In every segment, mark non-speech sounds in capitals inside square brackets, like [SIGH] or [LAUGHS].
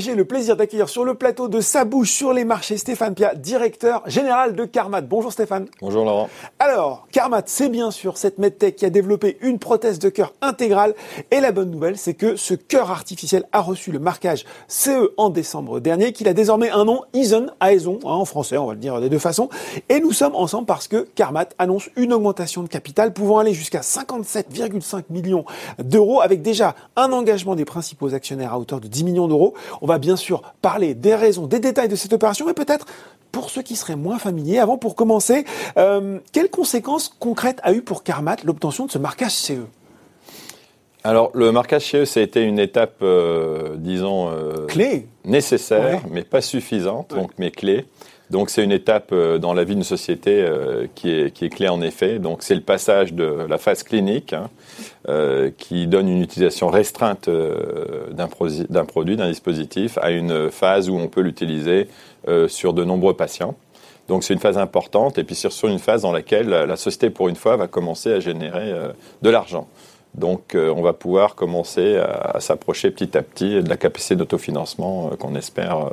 J'ai le plaisir d'accueillir sur le plateau de Sa bouche sur les marchés Stéphane Pia, directeur général de Carmat. Bonjour Stéphane. Bonjour Laurent. Alors, Carmat, c'est bien sûr cette medtech qui a développé une prothèse de cœur intégrale. Et la bonne nouvelle, c'est que ce cœur artificiel a reçu le marquage CE en décembre dernier, qu'il a désormais un nom Ison, Aison, hein, en français, on va le dire des deux façons. Et nous sommes ensemble parce que Carmat annonce une augmentation de capital pouvant aller jusqu'à 57,5 millions d'euros avec déjà un engagement des principaux actionnaires à hauteur de 10 millions d'euros. On va bien sûr parler des raisons, des détails de cette opération, mais peut-être pour ceux qui seraient moins familiers, avant pour commencer, euh, quelles conséquences concrètes a eu pour Carmat l'obtention de ce marquage CE alors, le marquage CE, ça a été une étape, euh, disons, euh, clé, nécessaire, mais pas suffisante, donc mais clé. Donc, c'est une étape dans la vie d'une société qui, est, qui est clé en effet. Donc, c'est le passage de la phase clinique, hein, euh, qui donne une utilisation restreinte euh, d'un produit, d'un dispositif, à une phase où on peut l'utiliser euh, sur de nombreux patients. Donc c'est une phase importante, et puis sur une phase dans laquelle la société, pour une fois, va commencer à générer de l'argent. Donc on va pouvoir commencer à, s'approcher petit à petit de la capacité d'autofinancement qu'on espère euh,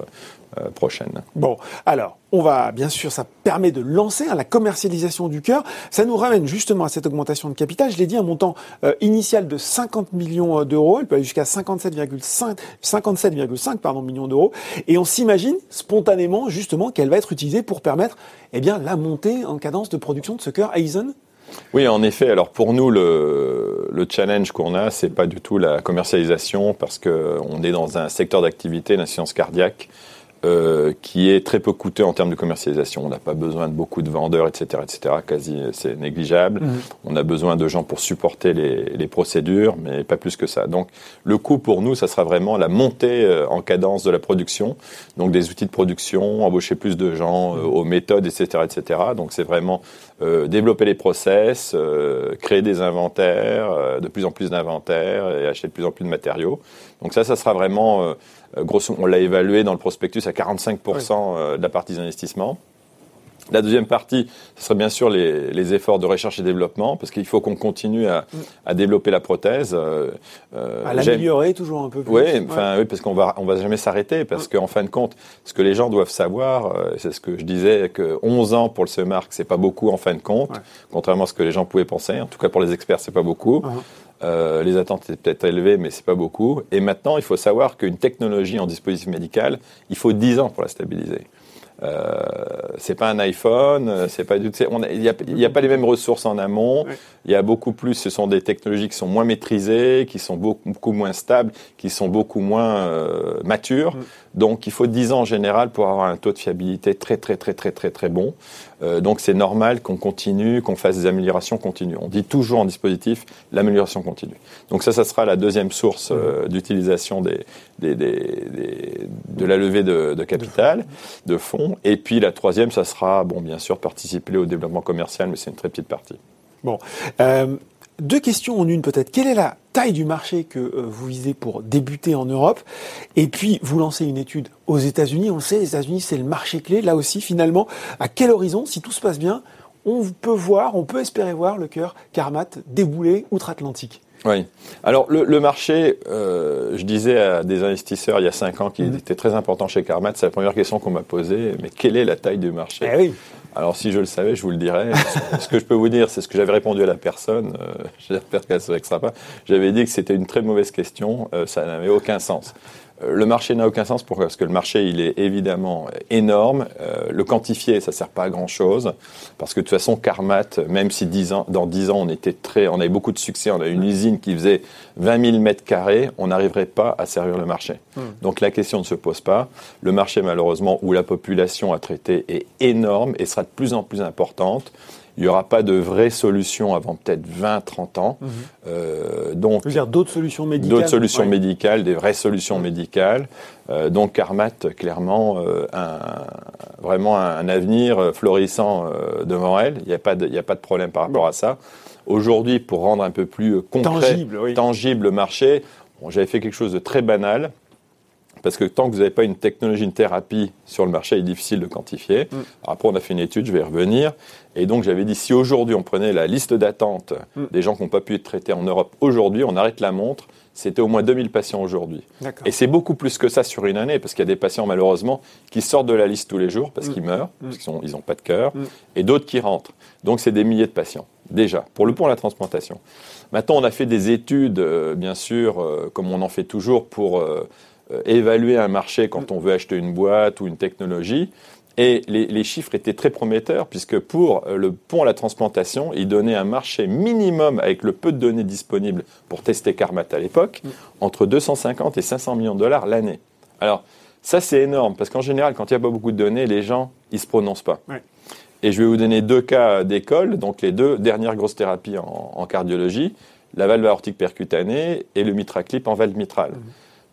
prochaine. Bon, alors, on va, bien sûr, ça permet de lancer hein, la commercialisation du cœur. Ça nous ramène justement à cette augmentation de capital. Je l'ai dit, un montant euh, initial de 50 millions euh, d'euros. Elle peut aller jusqu'à 57,5 57,5 pardon millions d'euros. Et on s'imagine spontanément, justement, qu'elle va être utilisée pour permettre, eh bien, la montée en cadence de production de ce cœur Aizen? Oui, en effet. Alors pour nous, le, le challenge qu'on a, c'est pas du tout la commercialisation parce que on est dans un secteur d'activité, la science cardiaque, euh, qui est très peu coûteux en termes de commercialisation. On n'a pas besoin de beaucoup de vendeurs, etc., etc. Quasi, c'est négligeable. Mhm. On a besoin de gens pour supporter les, les, procédures, mais pas plus que ça. Donc, le coût pour nous, ça sera vraiment la montée euh, en cadence de la production. Donc, des outils de production, embaucher plus de gens, euh, aux méthodes, etc., etc. Donc, c'est vraiment développer les process, créer des inventaires, de plus en plus d'inventaires et acheter de plus en plus de matériaux. Donc ça, ça sera vraiment euh, grosso, on l'a évalué dans le prospectus à 45% euh, de la partie d'investissement. La deuxième partie, ce serait bien sûr les, les, efforts de recherche et développement, parce qu'il faut qu'on continue à, à, développer la prothèse. Euh, à l'améliorer toujours un peu plus. Oui, enfin, oui parce qu'on va, on va jamais s'arrêter, parce qu'en fin de compte, ce que les gens doivent savoir, c'est ce que je disais, que 11 ans pour le ce c'est pas beaucoup en fin de compte, contrairement à ce que les gens pouvaient penser. En tout cas, pour les experts, c'est pas beaucoup. Uh-huh. Euh, les attentes étaient peut-être élevées, mais c'est pas beaucoup. Et maintenant, il faut savoir qu'une technologie en dispositif médical, il faut 10 ans pour la stabiliser. Euh, c'est pas un iPhone, c'est pas du il n'y a, a, pas les mêmes ressources en amont. Il y a beaucoup plus, ce sont des technologies qui sont moins maîtrisées, qui sont beaucoup, beaucoup moins stables, qui sont beaucoup moins euh, matures. Mm. Donc il faut 10 ans en général pour avoir un taux de fiabilité très très très très très très bon. Euh, donc c'est normal qu'on continue, qu'on fasse des améliorations continues. On dit toujours en dispositif l'amélioration continue. Donc ça, ça sera la deuxième source euh, d'utilisation des, des, des, de la levée de, de capital, de fonds. Et puis la troisième, ça sera, bon, bien sûr, participer au développement commercial, mais c'est une très petite partie. Bon. Euh, deux questions en une peut-être. Quelle est la taille du marché que euh, vous visez pour débuter en Europe Et puis, vous lancez une étude aux États-Unis. On le sait, les États-Unis, c'est le marché clé. Là aussi, finalement, à quel horizon, si tout se passe bien, on peut voir, on peut espérer voir le cœur Carmat débouler outre-Atlantique? Oui. Alors le, marché, euh, je disais à des investisseurs il y a cinq ans qu'il mhm. était très important chez Carmat. C'est la première question qu'on m'a posée. Mais quelle est la taille du marché? Eh oui. Alors si je le savais, je vous le dirais. ce que je peux vous dire, c'est ce que j'avais répondu à la personne. Euh, [LAUGHS] J'espère qu'elle ne se pas. J'avais dit que c'était une très mauvaise question. Euh, ça n'avait aucun sens. Le marché n'a aucun sens. Pourquoi? Parce que le marché, il est évidemment énorme. Euh, le quantifier, ça sert pas à grand chose. Parce que de toute façon, Carmat, même si 10 ans, dans 10 ans, on était très, on avait beaucoup de succès, on a une usine qui faisait 20 000 mètres carrés, on n'arriverait pas à servir le marché. Hmm. Donc la question ne se pose pas. Le marché, malheureusement, où la population à traiter est énorme et sera de plus en plus importante. Il n'y aura pas de vraie solution avant peut-être 20, 30 ans. Mhm. Euh, donc, veux dire d'autres solutions médicales D'autres solutions médicales, des vraies solutions médicales. Euh, donc Carmat, clairement, euh, un, vraiment un, avenir florissant euh, devant elle. Il n'y a, pas de, a pas de problème par rapport à ça. Aujourd'hui, pour rendre un peu plus concret, tangible, tangible le marché, bon, j'avais fait quelque chose de très banal. Parce que tant que vous n'avez pas une technologie, une thérapie sur le marché, il est difficile de quantifier. Mm. après, on a fait une étude, je vais y revenir. Et donc, j'avais dit, si aujourd'hui on prenait la liste d'attente mm. des gens qui n'ont pas pu être traités en Europe, aujourd'hui, on arrête la montre, c'était au moins 2000 patients aujourd'hui. Et c'est beaucoup plus que ça sur une année, parce qu'il y a des patients malheureusement qui sortent de la liste tous les jours parce mm. qu'ils meurent, parce qu'ils n'ont ils pas de cœur, et d'autres qui rentrent. Donc c'est des milliers de patients, déjà, pour le point la transplantation. Maintenant, on a fait des études, euh, bien sûr, euh, comme on en fait toujours, pour euh, évaluer un marché quand on veut acheter une boîte ou une technologie. Et les, chiffres étaient très prometteurs, puisque pour le pont à la transplantation, il donnait un marché minimum, avec le peu de données disponibles pour tester Carmat à l'époque, entre 250 et 500 millions de dollars l'année. Alors, ça, c'est énorme, parce qu'en général, quand il n'y a pas beaucoup de données, les gens, ils se prononcent pas. Et je vais vous donner deux cas d'école, donc les deux dernières grosses thérapies en, cardiologie, la valve aortique percutanée et le mitraclip en valve mitrale. Mhm.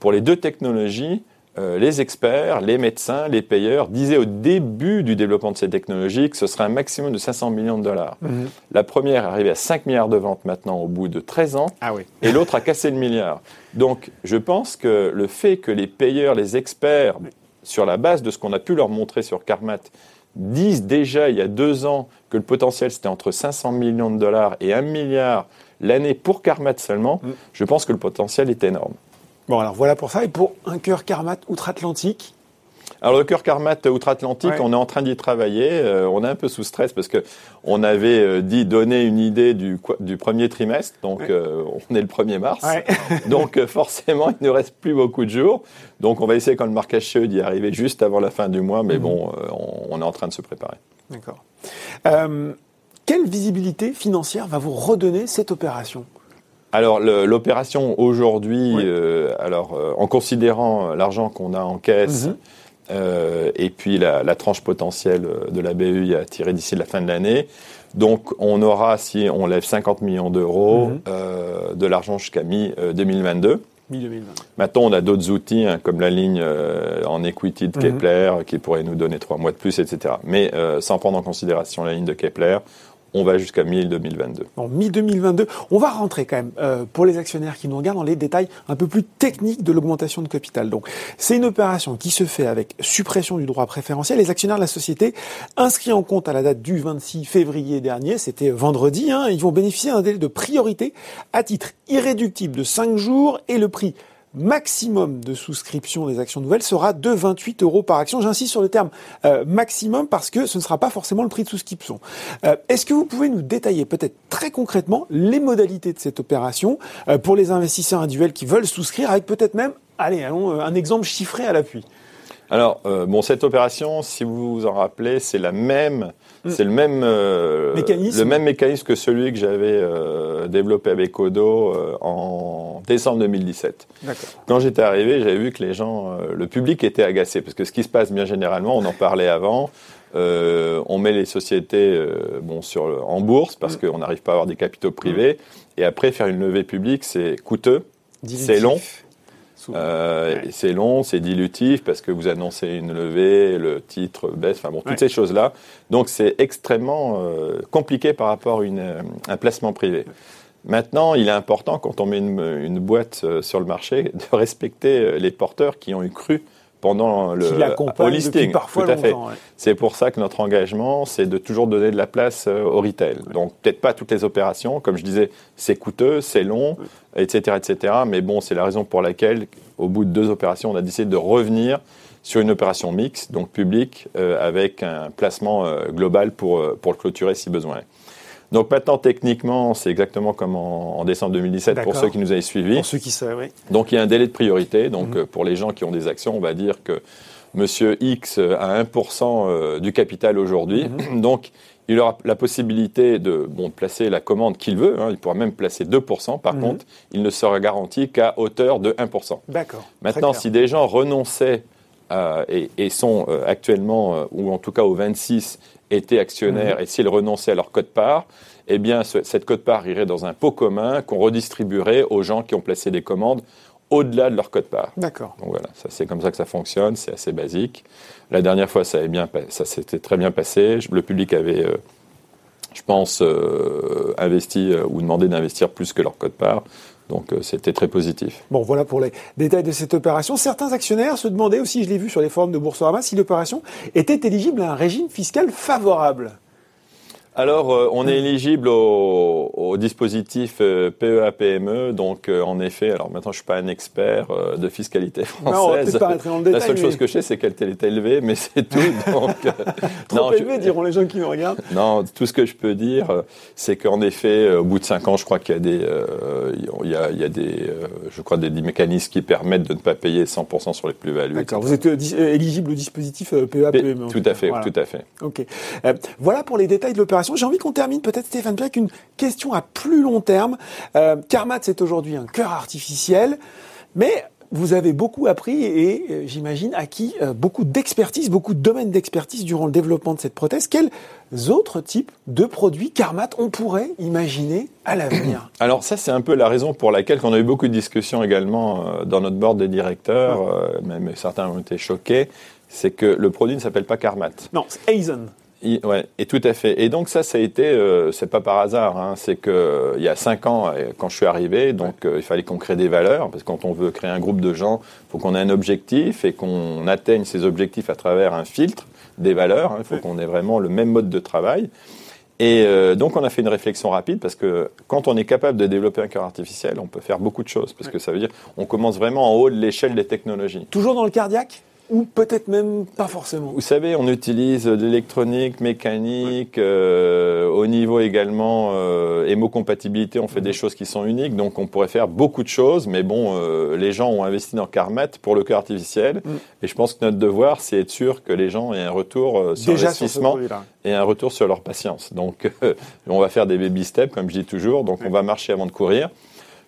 Pour les deux technologies, euh, les experts, les médecins, les payeurs disaient au début du développement de ces technologies que ce serait un maximum de 500 millions de dollars. Mhm. La première est arrivée à 5 milliards de ventes maintenant au bout de 13 ans, ah et l'autre a cassé le milliard. Donc je pense que le fait que les payeurs, les experts, sur la base de ce qu'on a pu leur montrer sur Carmat, disent déjà il y a deux ans que le potentiel c'était entre 500 millions de dollars et 1 milliard l'année pour Carmat seulement, mhm. je pense que le potentiel est énorme. Bon, alors voilà pour ça. Et pour un cœur Carmat outre-Atlantique? Alors le cœur Carmat outre-Atlantique, on est en train d'y travailler. Euh, on est un peu sous stress parce que on avait euh, dit donner une idée du, du premier trimestre, donc euh, on est le 1er mars. [LAUGHS] donc forcément, il ne reste plus beaucoup de jours. Donc on va essayer quand le marquage CE d'y arriver juste avant la fin du mois, mais mhm. bon, on, est en train de se préparer. D'accord. quelle visibilité financière va vous redonner cette opération? Alors l'opération aujourd'hui, euh, alors euh, en considérant l'argent qu'on a en caisse mhm. euh, et puis la, tranche potentielle de la BU à tirer d'ici la fin de l'année, donc on aura si on lève 50 millions d'euros mhm. de l'argent jusqu'à mi 2022. Maintenant, on a d'autres outils hein, comme la ligne en equity de mhm. Kepler qui pourrait nous donner trois mois de plus, etc. Mais sans prendre en considération la ligne de Kepler, on va jusqu'à mi-2022. En mi-2022, on va rentrer quand même, euh, pour les actionnaires qui nous regardent, dans les détails un peu plus techniques de l'augmentation de capital. Donc, c'est une opération qui se fait avec suppression du droit préférentiel. Les actionnaires de la société, inscrits en compte à la date du 26 février dernier, c'était vendredi, hein, ils vont bénéficier d'un délai de priorité à titre irréductible de 5 jours et le prix maximum de souscription des actions nouvelles sera de 28 euros par action. J'insiste sur le terme euh, maximum parce que ce ne sera pas forcément le prix de souscription. Euh, est-ce que vous pouvez nous détailler peut-être très concrètement les modalités de cette opération euh, pour les investisseurs individuels qui veulent souscrire avec peut-être même, allez, allons, un exemple chiffré à l'appui? Alors, bon, cette opération, si vous vous en rappelez, c'est la même. C'est le même euh, mécanisme. le même mécanisme que celui que j'avais euh, développé avec Odo euh, en décembre 2017. Quand j'étais arrivé, j'avais vu que les gens, le public était agacé parce que ce qui se passe bien généralement, on en parlait avant. on met les sociétés bon sur en bourse parce mm. qu'on n'arrive pas à avoir des capitaux privés mm. et après faire une levée publique c'est coûteux, c'est long euh, c'est long, c'est dilutif parce que vous annoncez une levée, le titre baisse, enfin bon, toutes ces choses-là. Donc c'est extrêmement euh, compliqué par rapport à une, euh, un placement privé. Maintenant, il est important quand on met une, une boîte sur le marché de [LAUGHS] respecter les porteurs qui ont eu cru pendant le au listing. Parfois Tout à fait. C'est pour ça que notre engagement, c'est de toujours donner de la place euh, au retail. Donc peut-être pas toutes les opérations, comme je disais, c'est coûteux, c'est long, etc., etc. Mais bon, c'est la raison pour laquelle, au bout de deux opérations, on a décidé de revenir sur une opération mixte, donc publique, euh, avec un placement euh, global pour, pour le clôturer si besoin. Donc maintenant, techniquement, c'est exactement comme en, décembre 2017 pour ceux qui nous avaient suivis. Pour ceux qui savent, oui. Donc il y a un délai de priorité. Donc mhm. euh, pour les gens qui ont des actions, on va dire que Monsieur X a 1% euh, du capital aujourd'hui. Mhm. Donc il aura la possibilité de bon, placer la commande qu'il veut. Hein. il pourra même placer 2%. Par mhm. contre, il ne sera garanti qu'à hauteur de 1%. D'accord. Maintenant, si des gens renonçaient et, et, sont euh, actuellement, ou en tout cas au 26, étaient actionnaires mhm. et s'ils renonçaient à leur code-part, eh bien, cette code-part irait dans un pot commun qu'on redistribuerait aux gens qui ont placé des commandes au-delà de leur code-part. D'accord. Donc voilà, c'est comme ça que ça fonctionne, c'est assez basique. La dernière fois, ça, bien, ça s'était très bien passé. Le public avait, euh, je pense, euh, investi euh, ou demandé d'investir plus que leur code-part. Donc euh, c'était très positif. Bon, voilà pour les détails de cette opération. Certains actionnaires se demandaient aussi, je l'ai vu sur les forums de Boursorama, si l'opération était éligible à un régime fiscal favorable. Alors, euh, on est éligible au, au dispositif euh, PEA-PME. Donc, euh, en effet, alors maintenant, je suis pas un expert euh, de fiscalité française. Non, pas dans le La détail, seule mais chose que je sais, c'est qu'elle est élevée, mais c'est tout. [LAUGHS] Donc, trop non, je- élevé, diront les gens qui nous regardent. non, tout ce que je peux dire, c'est qu'en effet, au bout de cinq ans, je crois qu'il y a des, il y a, il y a des, je crois des, des mécanismes qui permettent de ne pas payer 100% sur les plus-values. D'accord. Vous êtes éligible au dispositif euh, PEA, PME. en Tout à fait, Voilà. tout à fait. Ok. Voilà pour les détails de l'opération. J'ai envie qu'on termine peut-être, Stéphane Pierre, avec une question à plus long terme. Euh, Carmat, c'est aujourd'hui un cœur artificiel, mais vous avez beaucoup appris et euh, j'imagine acquis euh, beaucoup d'expertise, beaucoup de domaines d'expertise durant le développement de cette prothèse. Quels autres types de produits Carmat on pourrait imaginer à l'avenir [CLEARS THROAT] Alors ça, c'est un peu la raison pour laquelle on a eu beaucoup de discussions également euh, dans notre board des directeurs, euh, même certains ont été choqués, c'est que le produit ne s'appelle pas Carmat. Non, c'est Aizen. I- Ouais, et tout à fait. Et donc ça, ça a été, euh, c'est pas par hasard, hein, c'est que euh, il y a cinq ans, euh, quand je suis arrivé, donc euh, il fallait qu'on crée des valeurs, parce que quand on veut créer un groupe de gens, il faut qu'on ait un objectif et qu'on atteigne ces objectifs à travers un filtre des valeurs. hein. Il faut Oui. qu'on ait vraiment le même mode de travail. Et euh, donc on a fait une réflexion rapide parce que quand on est capable de développer un cœur artificiel, on peut faire beaucoup de choses parce que ça veut dire on commence vraiment en haut de l'échelle des technologies. Toujours dans le cardiaque? Ou peut-être même pas forcément Vous savez, on utilise de l'électronique, mécanique, euh, au niveau également euh, hémocompatibilité, on fait des choses qui sont uniques, donc on pourrait faire beaucoup de choses, mais bon, euh, les gens ont investi dans Carmat pour le cœur artificiel, Mm. et je pense que notre devoir, c'est être sûr que les gens aient un retour euh, sur l'investissement et un retour sur leur patience. Donc, [LAUGHS] on va faire des baby steps, comme je dis toujours. Donc, on va marcher avant de courir.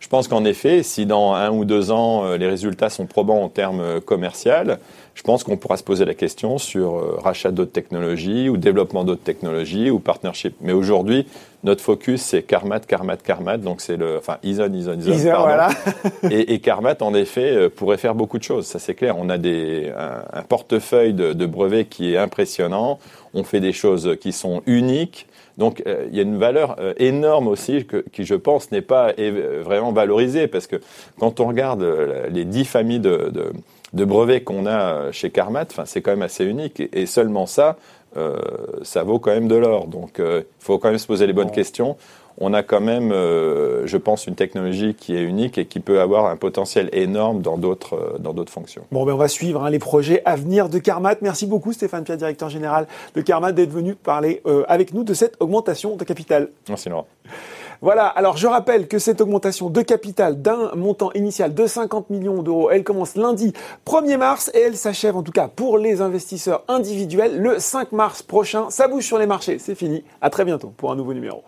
Je pense qu'en effet, si dans un ou deux ans, euh, les résultats sont probants en termes euh, commercial, je pense qu'on pourra se poser la question sur euh, rachat d'autres technologies ou développement d'autres technologies ou partnership. Mais aujourd'hui, notre focus, c'est Carmat, Carmat, Carmat. Donc, c'est le, enfin, Ison, Ison, Ison. Pardon. voilà. [LAUGHS] Et, et Carmat, en effet, pourrait faire beaucoup de choses. Ça, c'est clair. On a des, un, un portefeuille de, de brevets qui est impressionnant. On fait des choses qui sont uniques. Donc, euh, il y a une valeur euh, énorme aussi que, qui, je pense, n'est pas vraiment valorisée parce que quand on regarde euh, les dix familles de, de, de brevets qu'on a chez Carmat, c'est quand même assez unique. Et, et seulement ça, euh, ça vaut quand même de l'or. Donc, il faut quand même se poser les bonnes Bon. questions on a quand même, euh, je pense, une technologie qui est unique et qui peut avoir un potentiel énorme dans d'autres euh, dans d'autres fonctions. Bon, ben on va suivre hein, les projets à venir de Carmat. Merci beaucoup Stéphane Pierre, directeur général de Carmat, d'être venu parler euh, avec nous de cette augmentation de capital. Merci Laurent. Voilà, alors je rappelle que cette augmentation de capital d'un montant initial de 50 millions d'euros, elle commence lundi 1er mars et elle s'achève en tout cas pour les investisseurs individuels le 5 mars prochain. Ça bouge sur les marchés, c'est fini. À très bientôt pour un nouveau numéro.